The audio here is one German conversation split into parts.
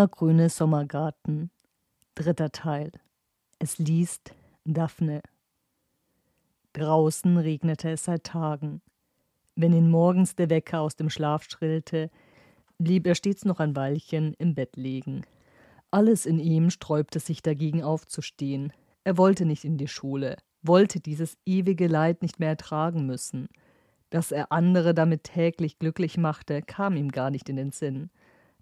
immergrüne Sommergarten. Dritter Teil. Es liest Daphne. Draußen regnete es seit Tagen. Wenn ihn morgens der Wecker aus dem Schlaf schrillte, blieb er stets noch ein Weilchen im Bett liegen. Alles in ihm sträubte sich dagegen aufzustehen. Er wollte nicht in die Schule, wollte dieses ewige Leid nicht mehr ertragen müssen. Dass er andere damit täglich glücklich machte, kam ihm gar nicht in den Sinn.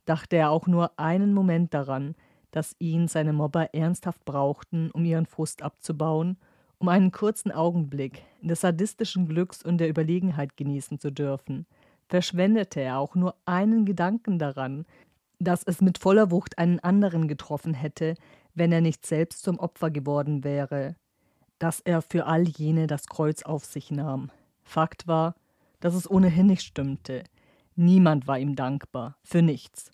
Dachte er auch nur einen Moment daran, dass ihn seine Mobber ernsthaft brauchten, um ihren Frust abzubauen, um einen kurzen Augenblick des sadistischen Glücks und der Überlegenheit genießen zu dürfen, verschwendete er auch nur einen Gedanken daran, dass es mit voller Wucht einen anderen getroffen hätte, wenn er nicht selbst zum Opfer geworden wäre, dass er für all jene das Kreuz auf sich nahm. Fakt war, dass es ohnehin nicht stimmte. Niemand war ihm dankbar, für nichts.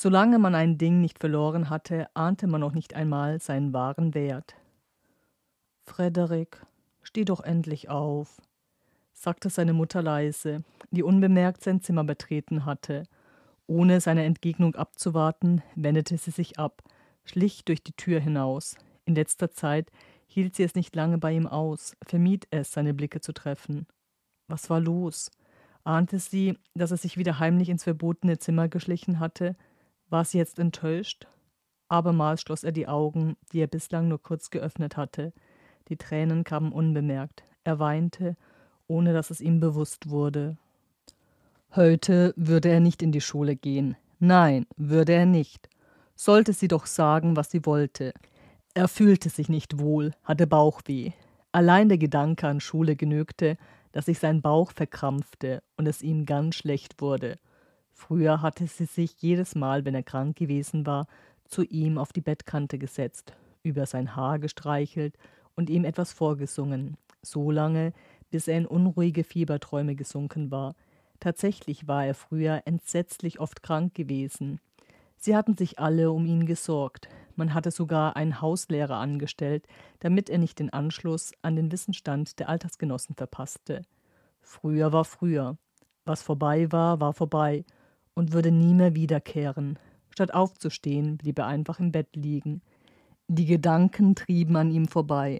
Solange man ein Ding nicht verloren hatte, ahnte man noch nicht einmal seinen wahren Wert. Frederik, steh doch endlich auf, sagte seine Mutter leise, die unbemerkt sein Zimmer betreten hatte. Ohne seine Entgegnung abzuwarten, wendete sie sich ab, schlich durch die Tür hinaus. In letzter Zeit hielt sie es nicht lange bei ihm aus, vermied es, seine Blicke zu treffen. Was war los? Ahnte sie, dass er sich wieder heimlich ins verbotene Zimmer geschlichen hatte, war sie jetzt enttäuscht? Abermals schloss er die Augen, die er bislang nur kurz geöffnet hatte. Die Tränen kamen unbemerkt. Er weinte, ohne dass es ihm bewusst wurde. Heute würde er nicht in die Schule gehen. Nein, würde er nicht. Sollte sie doch sagen, was sie wollte. Er fühlte sich nicht wohl, hatte Bauchweh. Allein der Gedanke an Schule genügte, dass sich sein Bauch verkrampfte und es ihm ganz schlecht wurde. Früher hatte sie sich jedes Mal, wenn er krank gewesen war, zu ihm auf die Bettkante gesetzt, über sein Haar gestreichelt und ihm etwas vorgesungen, so lange, bis er in unruhige Fieberträume gesunken war. Tatsächlich war er früher entsetzlich oft krank gewesen. Sie hatten sich alle um ihn gesorgt. Man hatte sogar einen Hauslehrer angestellt, damit er nicht den Anschluss an den Wissensstand der Altersgenossen verpasste. Früher war früher. Was vorbei war, war vorbei, und würde nie mehr wiederkehren. Statt aufzustehen, blieb er einfach im Bett liegen. Die Gedanken trieben an ihm vorbei.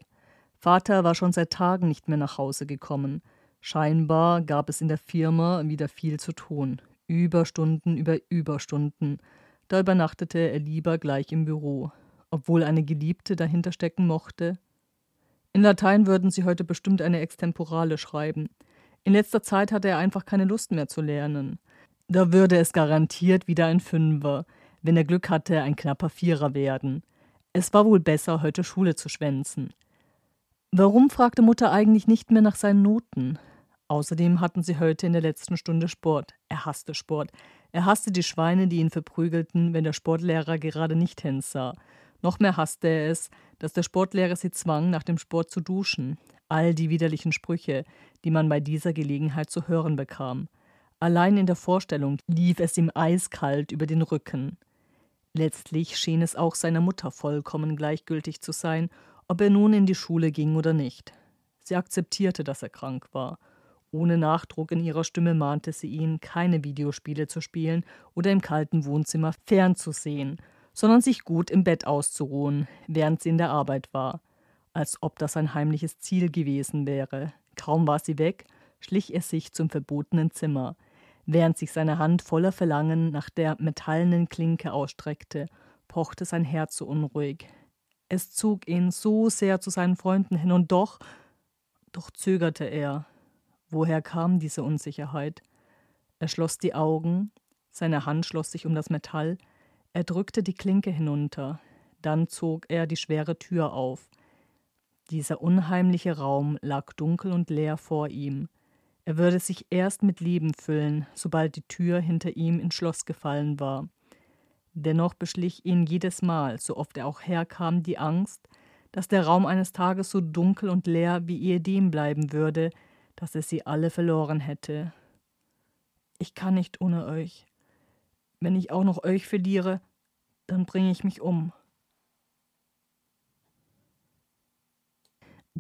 Vater war schon seit Tagen nicht mehr nach Hause gekommen. Scheinbar gab es in der Firma wieder viel zu tun. Überstunden über Überstunden. Da übernachtete er lieber gleich im Büro, obwohl eine Geliebte dahinter stecken mochte. In Latein würden sie heute bestimmt eine Extemporale schreiben. In letzter Zeit hatte er einfach keine Lust mehr zu lernen. Da würde es garantiert wieder ein Fünfer, wenn er Glück hatte, ein knapper Vierer werden. Es war wohl besser, heute Schule zu schwänzen. Warum fragte Mutter eigentlich nicht mehr nach seinen Noten? Außerdem hatten sie heute in der letzten Stunde Sport. Er hasste Sport. Er hasste die Schweine, die ihn verprügelten, wenn der Sportlehrer gerade nicht hinsah. Noch mehr hasste er es, dass der Sportlehrer sie zwang, nach dem Sport zu duschen. All die widerlichen Sprüche, die man bei dieser Gelegenheit zu hören bekam. Allein in der Vorstellung lief es ihm eiskalt über den Rücken. Letztlich schien es auch seiner Mutter vollkommen gleichgültig zu sein, ob er nun in die Schule ging oder nicht. Sie akzeptierte, dass er krank war. Ohne Nachdruck in ihrer Stimme mahnte sie ihn, keine Videospiele zu spielen oder im kalten Wohnzimmer fernzusehen, sondern sich gut im Bett auszuruhen, während sie in der Arbeit war. Als ob das ein heimliches Ziel gewesen wäre. Kaum war sie weg, schlich er sich zum verbotenen Zimmer während sich seine Hand voller Verlangen nach der metallenen Klinke ausstreckte, pochte sein Herz so unruhig. Es zog ihn so sehr zu seinen Freunden hin, und doch, doch zögerte er. Woher kam diese Unsicherheit? Er schloss die Augen, seine Hand schloss sich um das Metall, er drückte die Klinke hinunter, dann zog er die schwere Tür auf. Dieser unheimliche Raum lag dunkel und leer vor ihm. Er würde sich erst mit Leben füllen, sobald die Tür hinter ihm ins Schloss gefallen war. Dennoch beschlich ihn jedes Mal, so oft er auch herkam, die Angst, dass der Raum eines Tages so dunkel und leer wie ehedem bleiben würde, dass er sie alle verloren hätte. Ich kann nicht ohne euch. Wenn ich auch noch euch verliere, dann bringe ich mich um.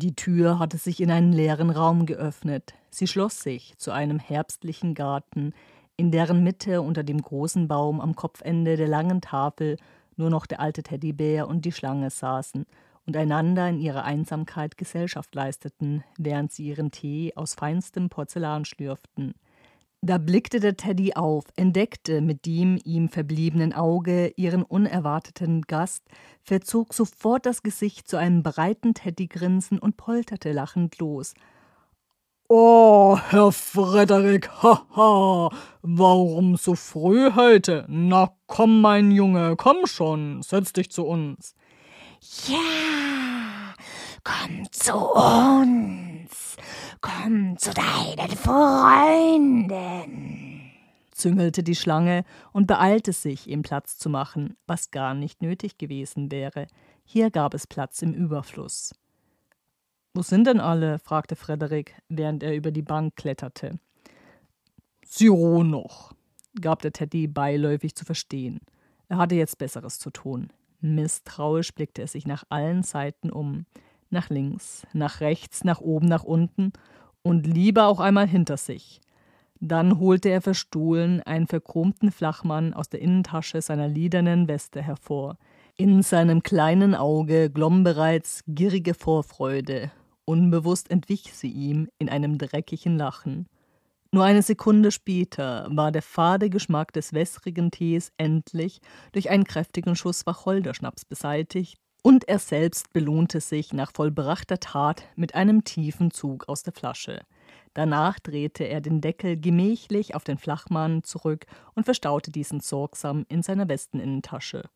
Die Tür hatte sich in einen leeren Raum geöffnet. Sie schloss sich zu einem herbstlichen Garten, in deren Mitte unter dem großen Baum am Kopfende der langen Tafel nur noch der alte Teddybär und die Schlange saßen und einander in ihrer Einsamkeit Gesellschaft leisteten, während sie ihren Tee aus feinstem Porzellan schlürften. Da blickte der Teddy auf, entdeckte mit dem ihm verbliebenen Auge ihren unerwarteten Gast, verzog sofort das Gesicht zu einem breiten Teddygrinsen und polterte lachend los. Oh, Herr Frederik, haha, warum so früh heute? Na komm, mein Junge, komm schon, setz dich zu uns. Ja, komm zu uns, zu deinen Freunden, züngelte die Schlange und beeilte sich, ihm Platz zu machen, was gar nicht nötig gewesen wäre. Hier gab es Platz im Überfluss. Wo sind denn alle? fragte Frederik, während er über die Bank kletterte. Sie ruhen noch, gab der Teddy beiläufig zu verstehen. Er hatte jetzt Besseres zu tun. Misstrauisch blickte er sich nach allen Seiten um, nach links, nach rechts, nach oben, nach unten und lieber auch einmal hinter sich. Dann holte er verstohlen einen verchromten Flachmann aus der Innentasche seiner liedernen Weste hervor. In seinem kleinen Auge glomm bereits gierige Vorfreude. Unbewusst entwich sie ihm in einem dreckigen Lachen. Nur eine Sekunde später war der fade Geschmack des wässrigen Tees endlich durch einen kräftigen Schuss Wacholderschnaps beseitigt, und er selbst belohnte sich nach vollbrachter Tat mit einem tiefen Zug aus der Flasche. Danach drehte er den Deckel gemächlich auf den Flachmann zurück und verstaute diesen sorgsam in seiner Westeninnentasche.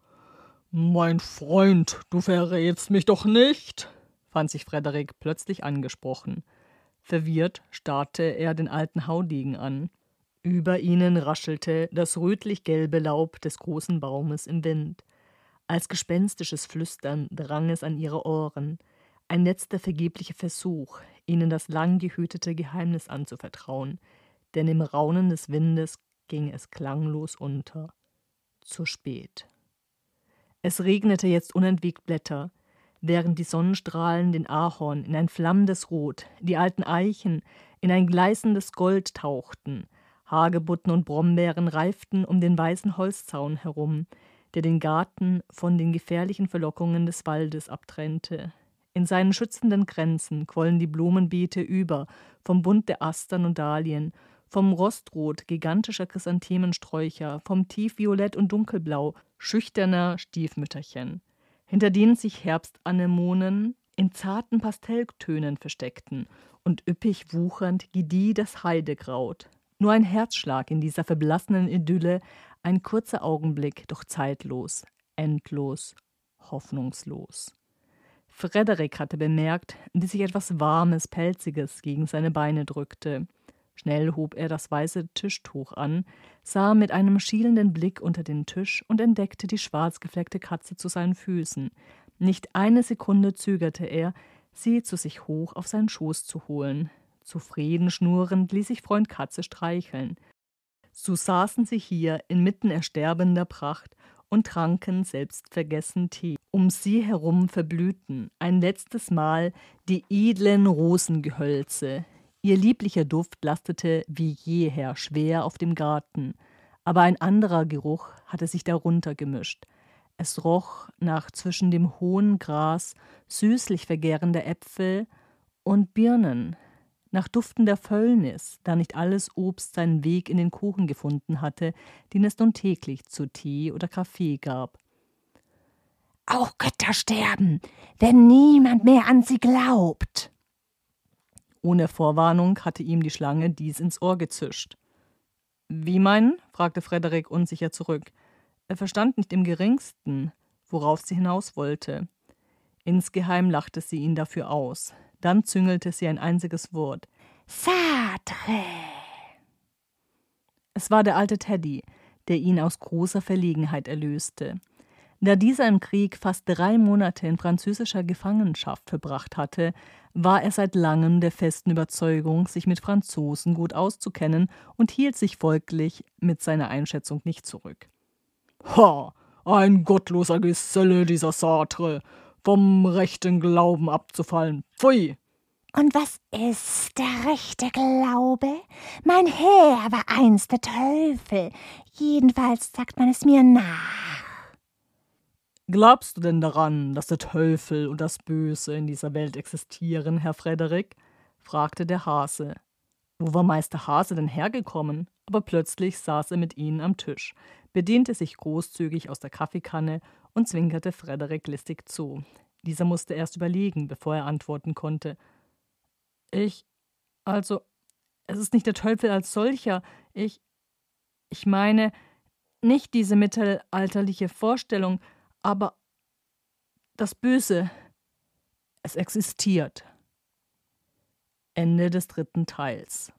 Mein Freund, du verrätst mich doch nicht, fand sich Frederik plötzlich angesprochen. Verwirrt starrte er den alten Haudegen an. Über ihnen raschelte das rötlich-gelbe Laub des großen Baumes im Wind. Als gespenstisches Flüstern drang es an ihre Ohren. Ein letzter vergeblicher Versuch, ihnen das lang gehütete Geheimnis anzuvertrauen, denn im Raunen des Windes ging es klanglos unter. Zu spät. Es regnete jetzt unentwegt Blätter, während die Sonnenstrahlen den Ahorn in ein flammendes Rot, die alten Eichen in ein gleißendes Gold tauchten, Hagebutten und Brombeeren reiften um den weißen Holzzaun herum, der den Garten von den gefährlichen Verlockungen des Waldes abtrennte. In seinen schützenden Grenzen quollen die Blumenbeete über, vom Bund der Astern und Dahlien, vom Rostrot gigantischer Chrysanthemensträucher, vom Tiefviolett und Dunkelblau schüchterner Stiefmütterchen hinter denen sich Herbstanemonen in zarten Pastelltönen versteckten, und üppig wuchernd gedieh das Heidekraut. Nur ein Herzschlag in dieser verblassenen Idylle, ein kurzer Augenblick, doch zeitlos, endlos, hoffnungslos. Frederik hatte bemerkt, wie sich etwas Warmes, Pelziges gegen seine Beine drückte. Schnell hob er das weiße Tischtuch an, sah mit einem schielenden Blick unter den Tisch und entdeckte die schwarz gefleckte Katze zu seinen Füßen. Nicht eine Sekunde zögerte er, sie zu sich hoch auf seinen Schoß zu holen. Zufrieden schnurrend ließ sich Freund Katze streicheln. So saßen sie hier inmitten ersterbender Pracht und tranken selbstvergessen Tee. Um sie herum verblühten ein letztes Mal die edlen Rosengehölze, Ihr lieblicher Duft lastete wie jeher schwer auf dem Garten, aber ein anderer Geruch hatte sich darunter gemischt. Es roch nach zwischen dem hohen Gras süßlich vergärender Äpfel und Birnen, nach duftender Fäulnis, da nicht alles Obst seinen Weg in den Kuchen gefunden hatte, den es nun täglich zu Tee oder Kaffee gab. Auch Götter sterben, wenn niemand mehr an sie glaubt, ohne Vorwarnung hatte ihm die Schlange dies ins Ohr gezischt. Wie meinen? fragte Frederik unsicher zurück. Er verstand nicht im geringsten, worauf sie hinaus wollte. Insgeheim lachte sie ihn dafür aus. Dann züngelte sie ein einziges Wort. Satre. Es war der alte Teddy, der ihn aus großer Verlegenheit erlöste. Da dieser im Krieg fast drei Monate in französischer Gefangenschaft verbracht hatte, war er seit langem der festen Überzeugung, sich mit Franzosen gut auszukennen und hielt sich folglich mit seiner Einschätzung nicht zurück. Ha, ein gottloser Geselle, dieser Sartre, vom rechten Glauben abzufallen. Pfui! Und was ist der rechte Glaube? Mein Herr war einst der Teufel. Jedenfalls sagt man es mir nach. Glaubst du denn daran, dass der Teufel und das Böse in dieser Welt existieren, Herr Frederik? fragte der Hase. Wo war Meister Hase denn hergekommen? Aber plötzlich saß er mit ihnen am Tisch, bediente sich großzügig aus der Kaffeekanne und zwinkerte Frederik listig zu. Dieser musste erst überlegen, bevor er antworten konnte. Ich. Also, es ist nicht der Teufel als solcher. Ich. Ich meine, nicht diese mittelalterliche Vorstellung, aber das Böse. Es existiert. Ende des dritten Teils.